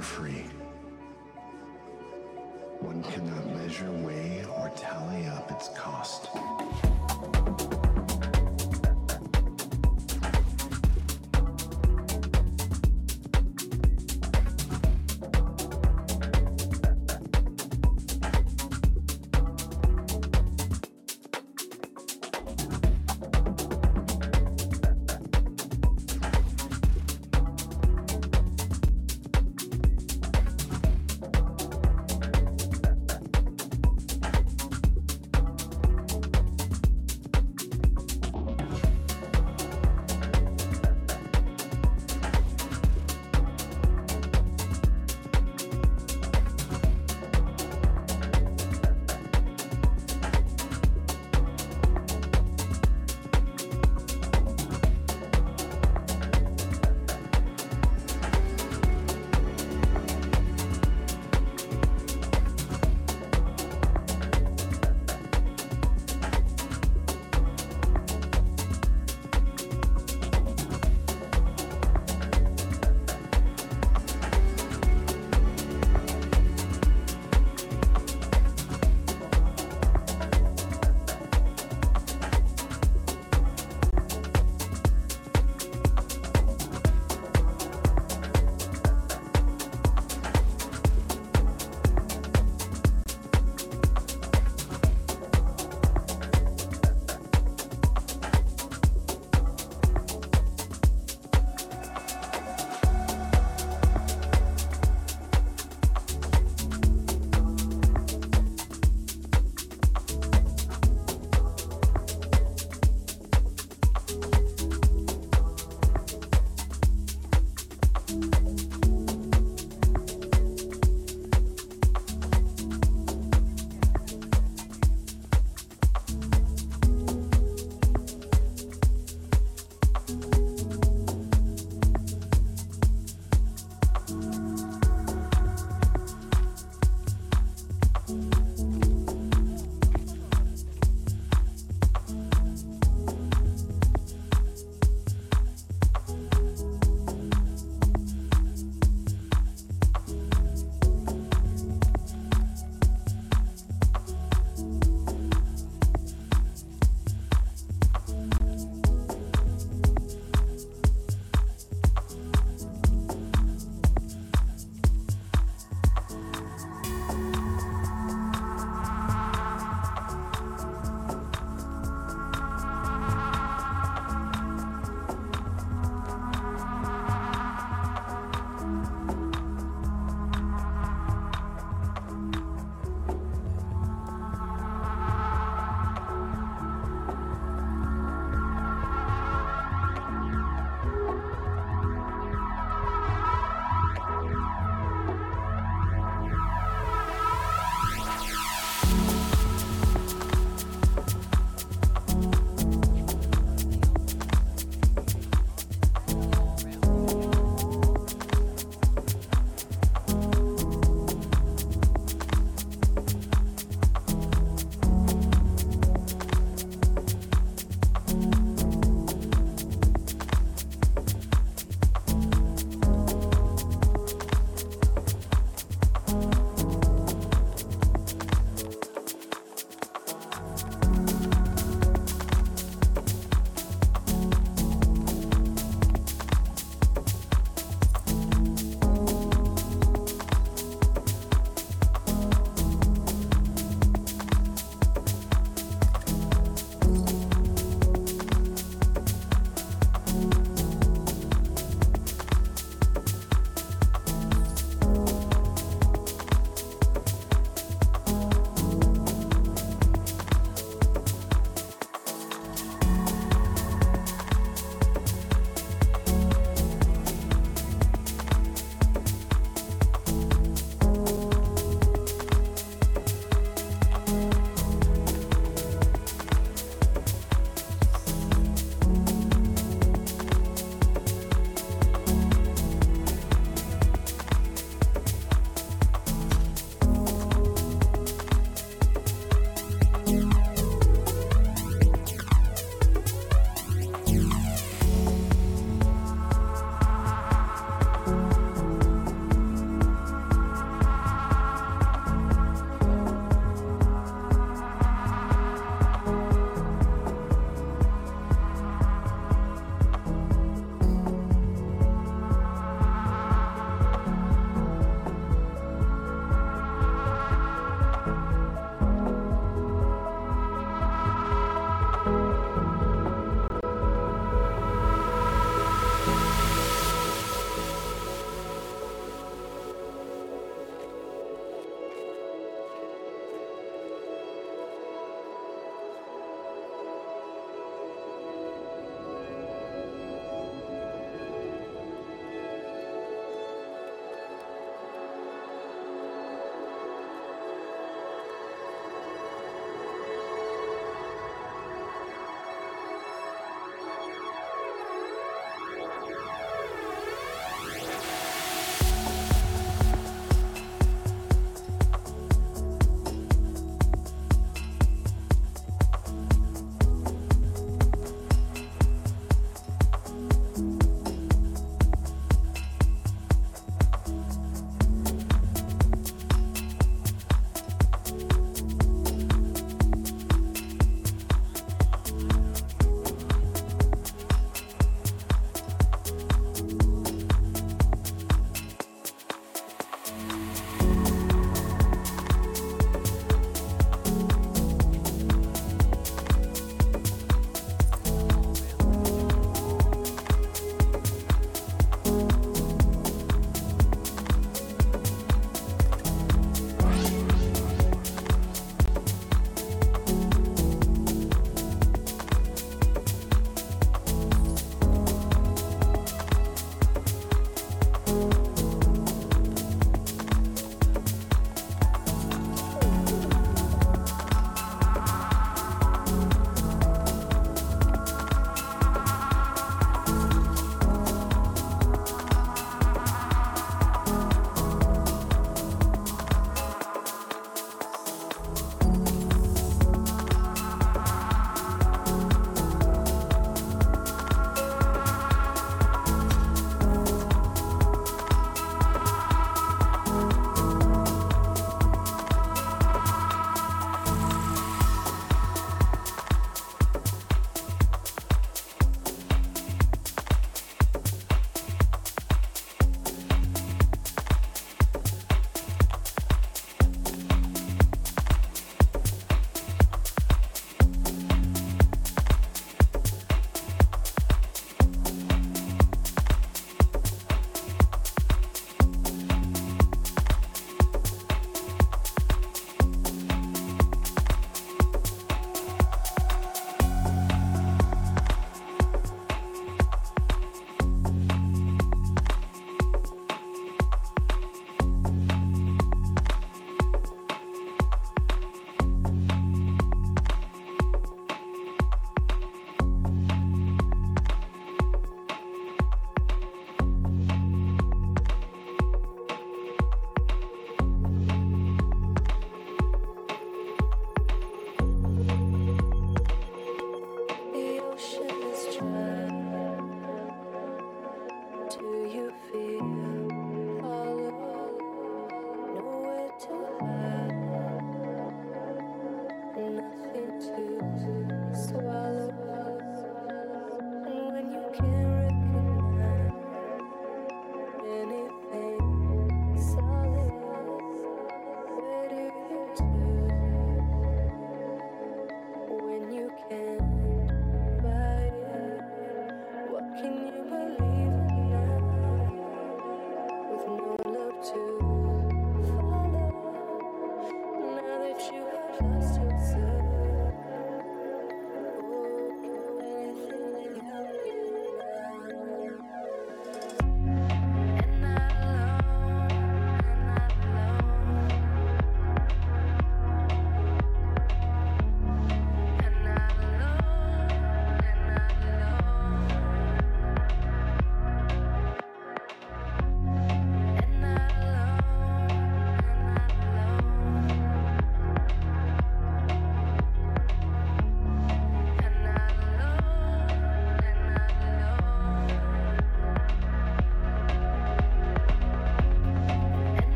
free. One cannot measure, weigh, or tally up its cost.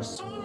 Thank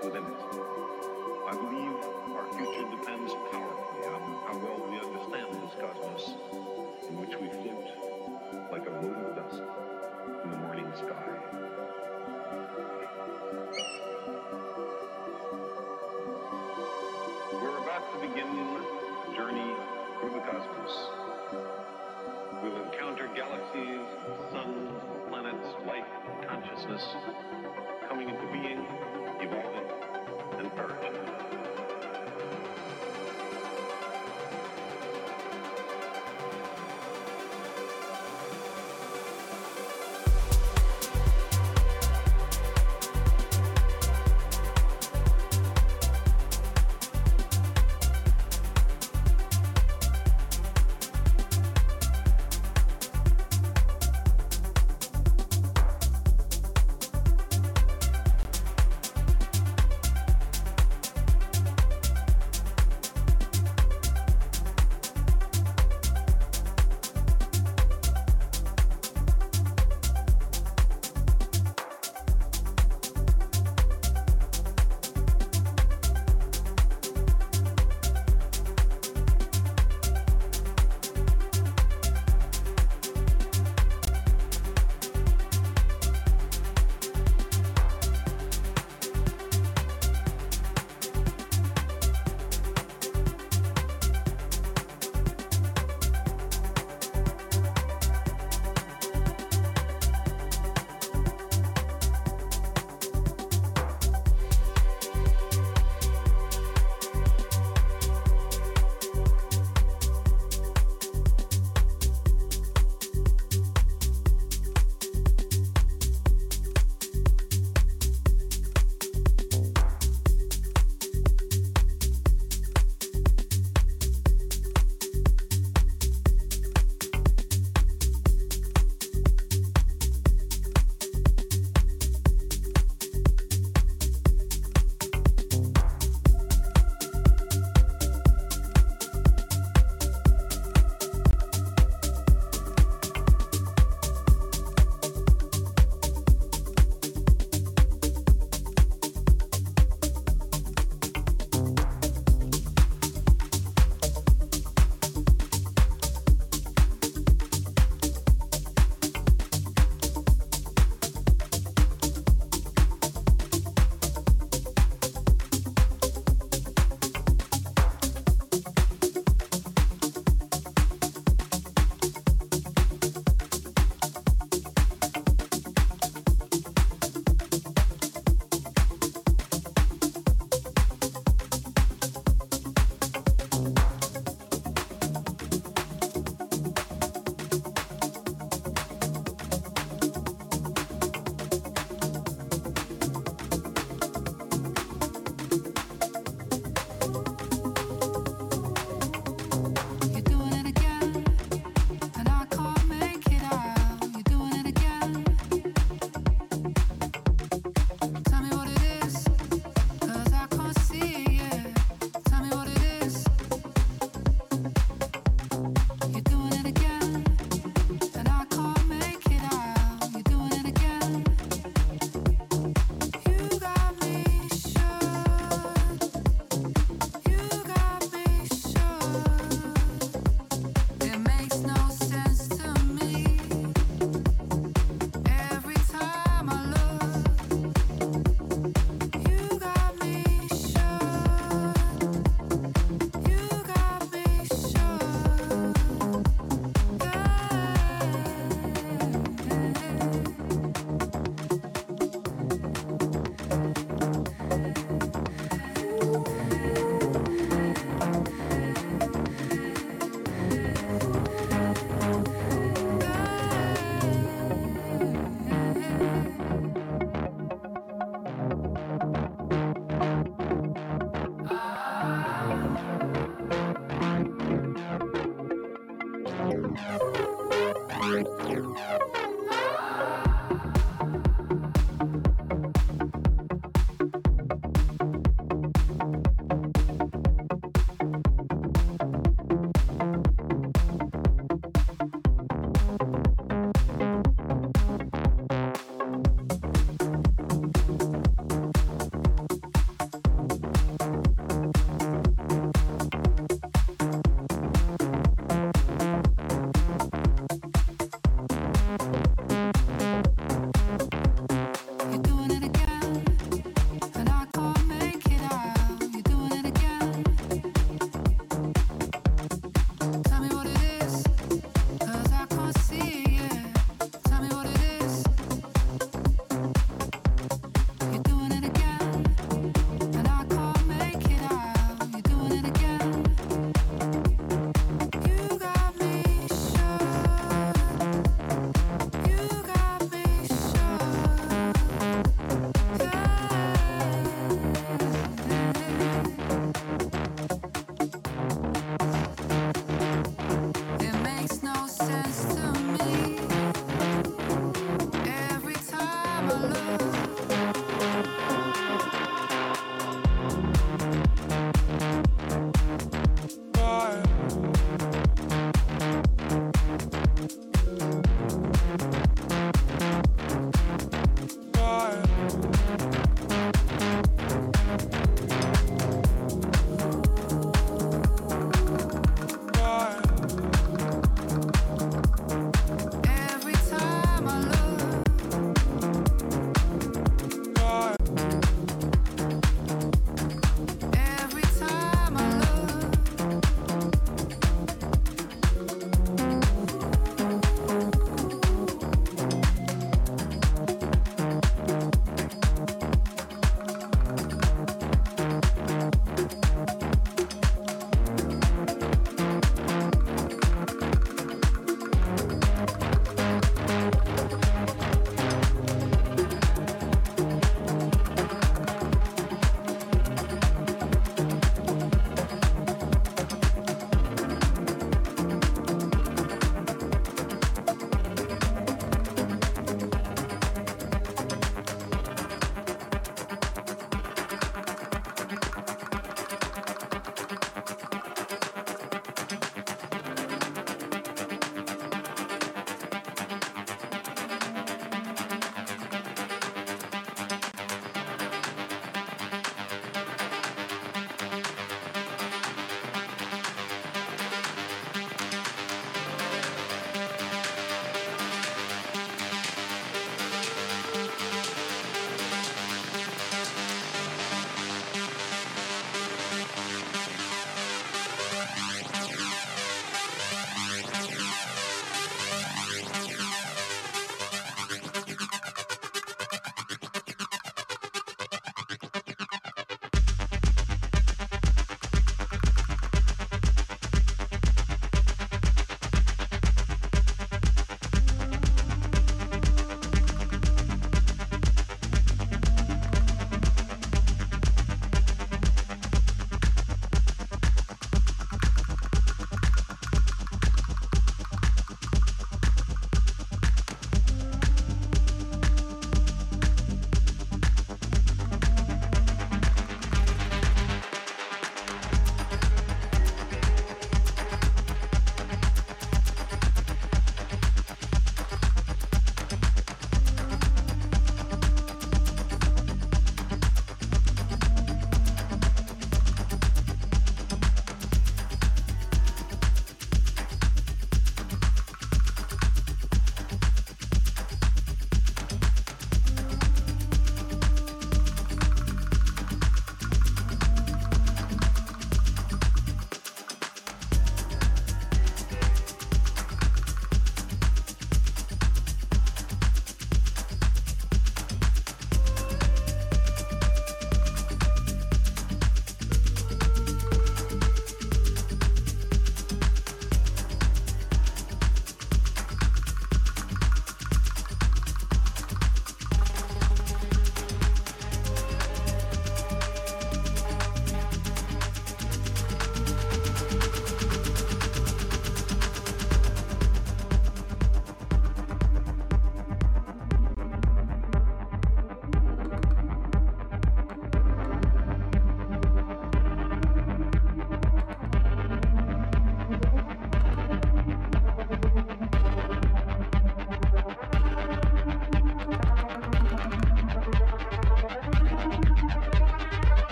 within it. I believe our future depends powerfully on how well we understand this cosmos in which we float like a mote of dust in the morning sky. We're about to begin a journey through the cosmos. We'll encounter galaxies, suns, planets, life, consciousness coming into being, evolving, and perishing.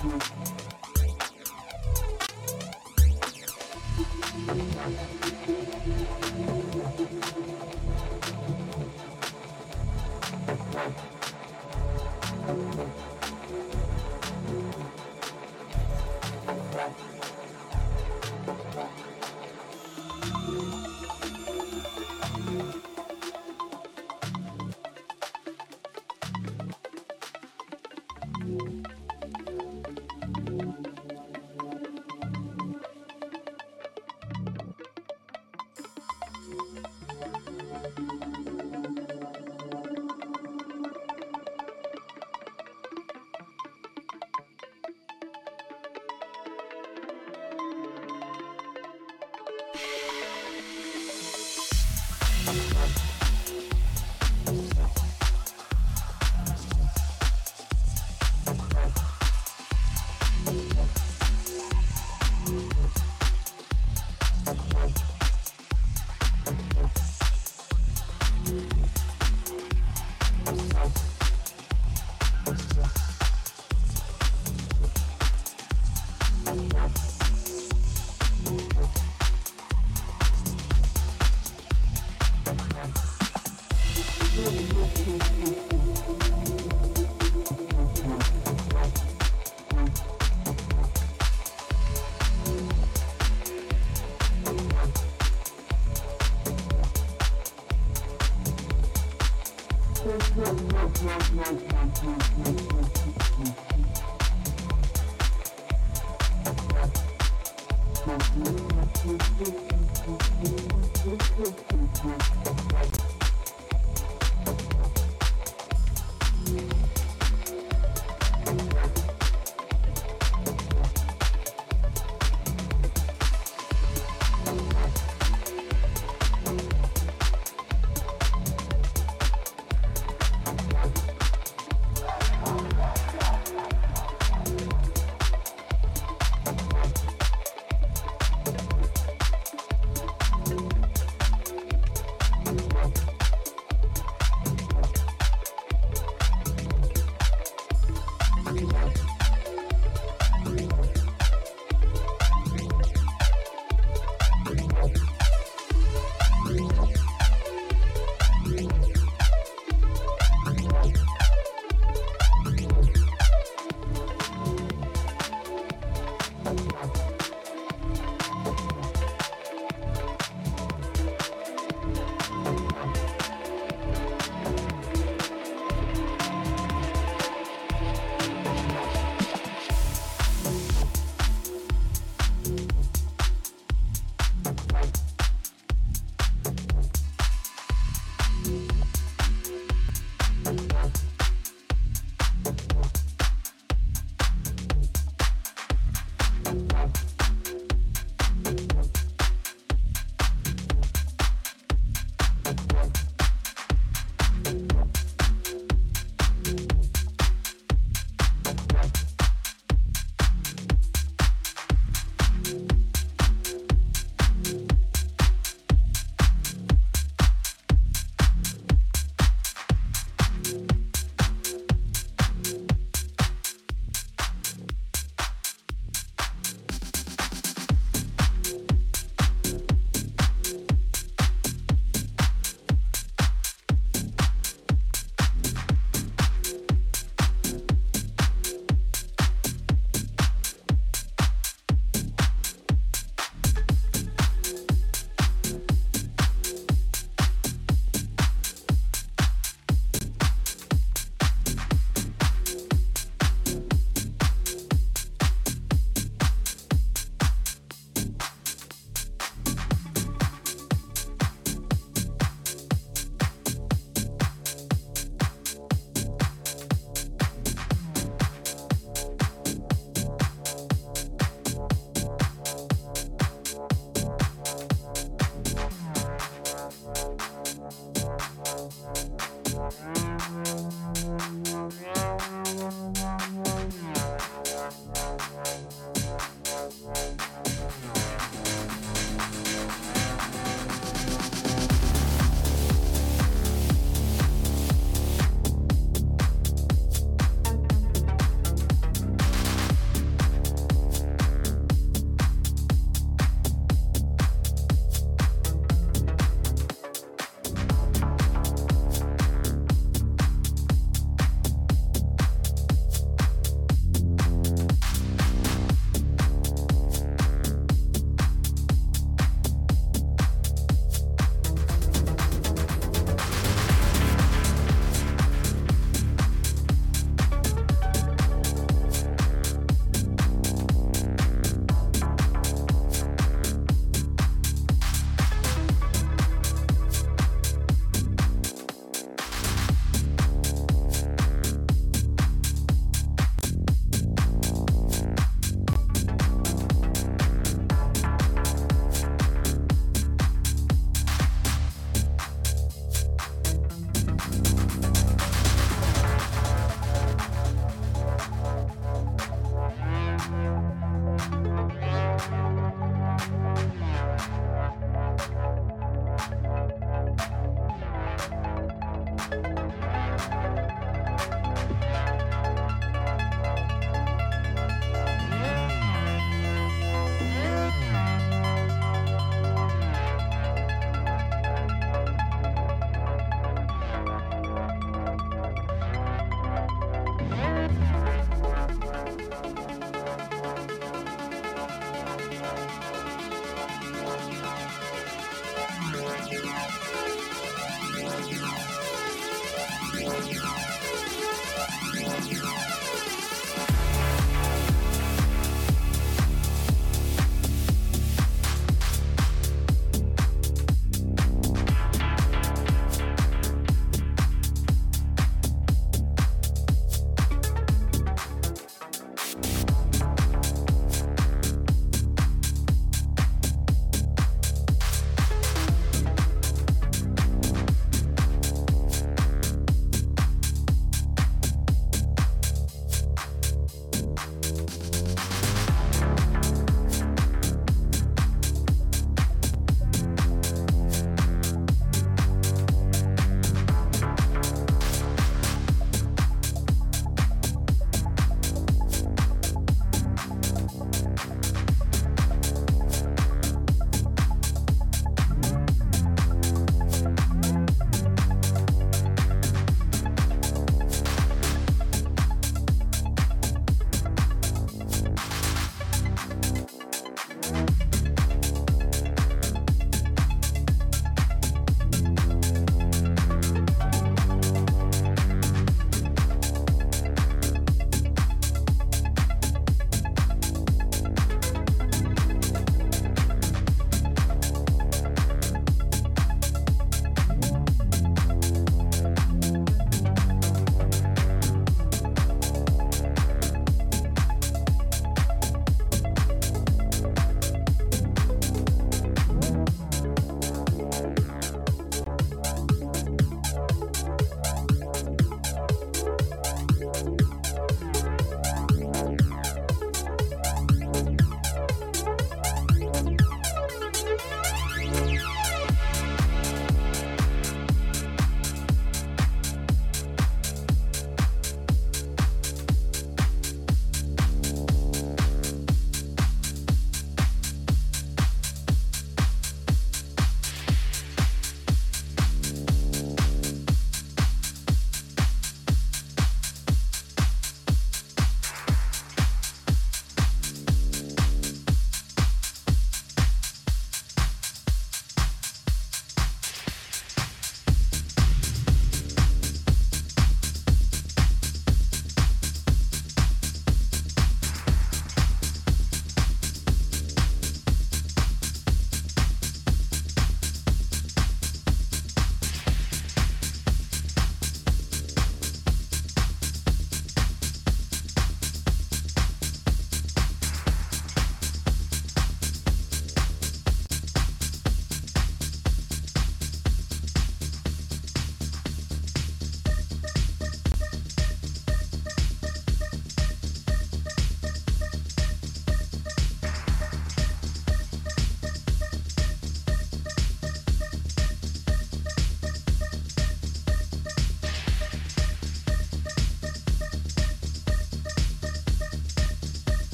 Thank you.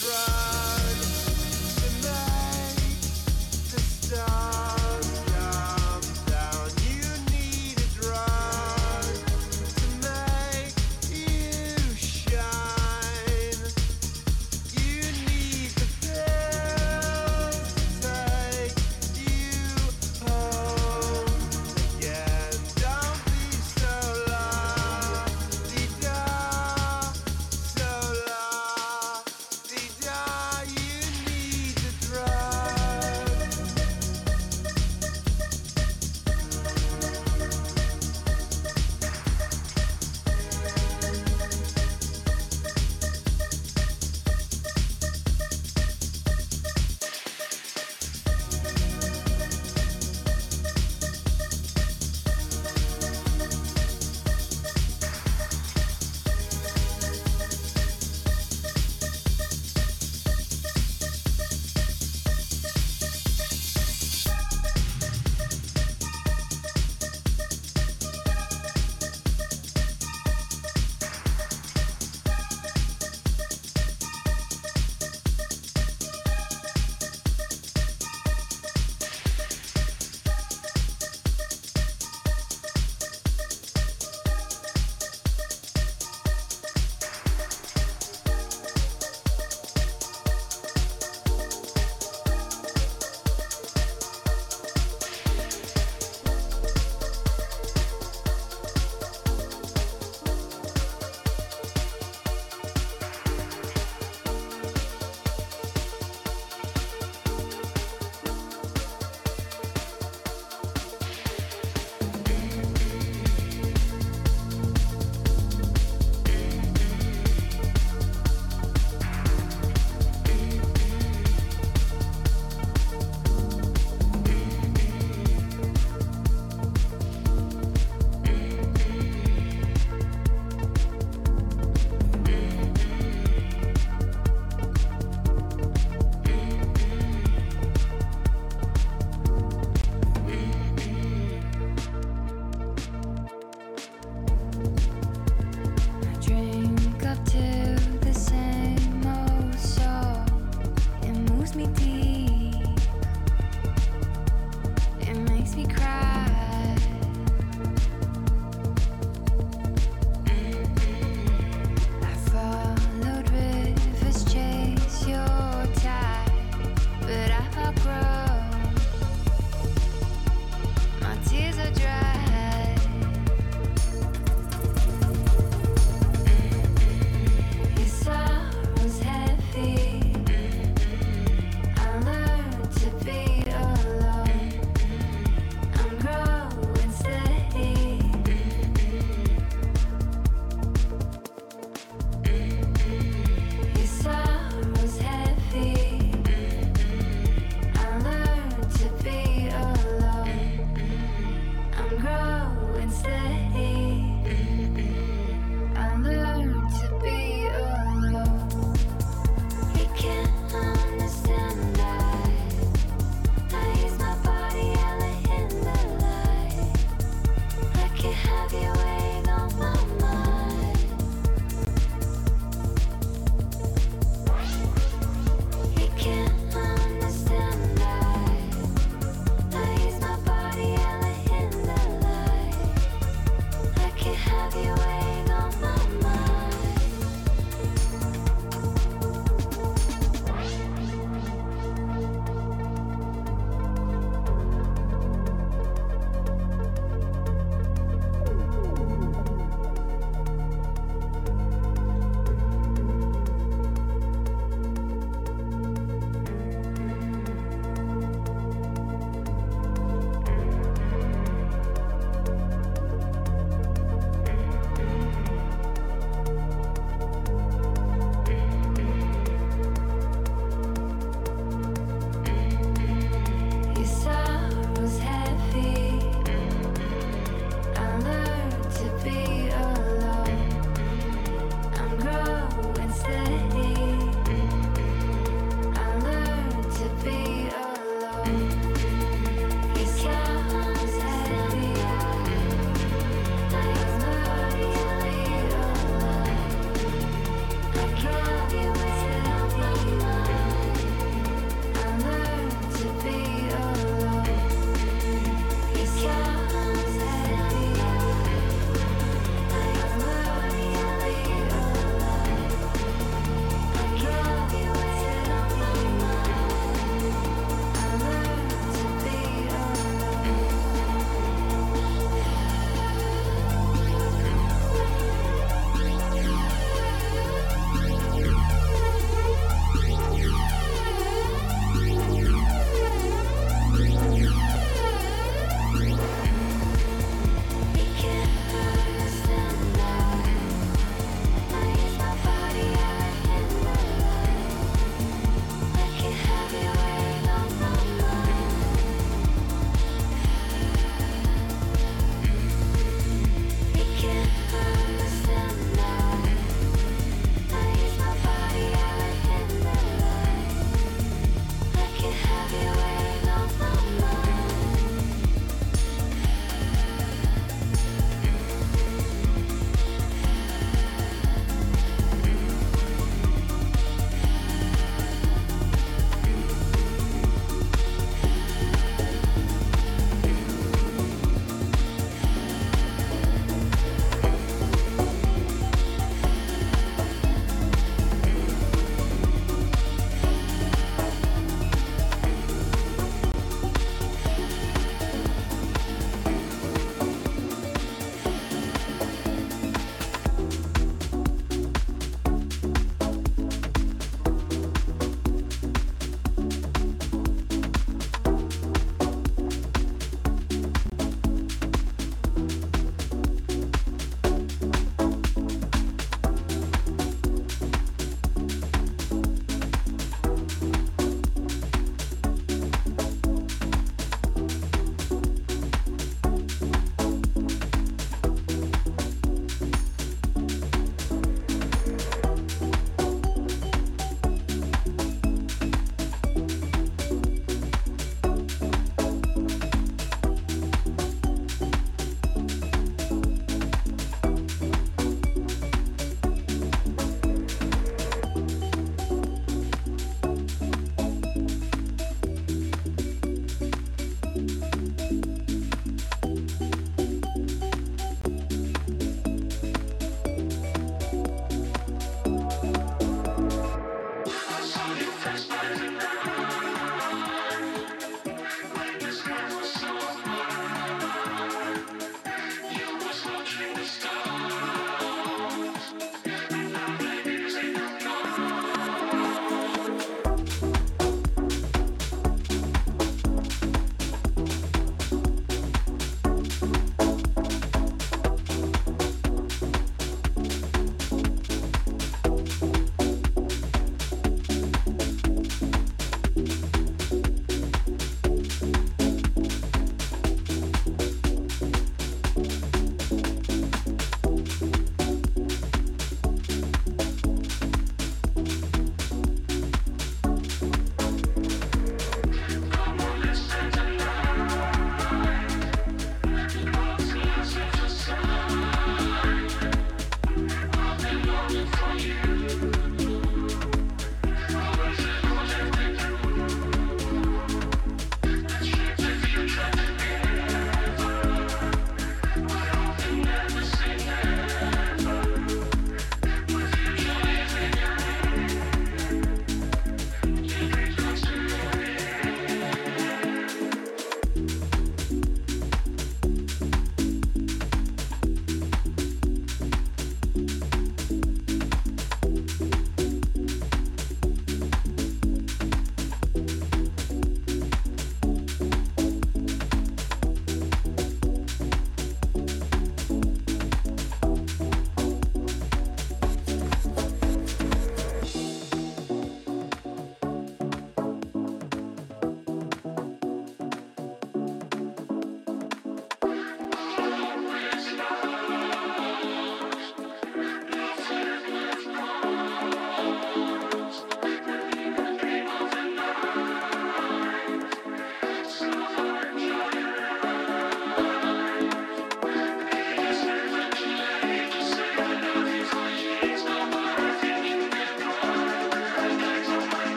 Drop.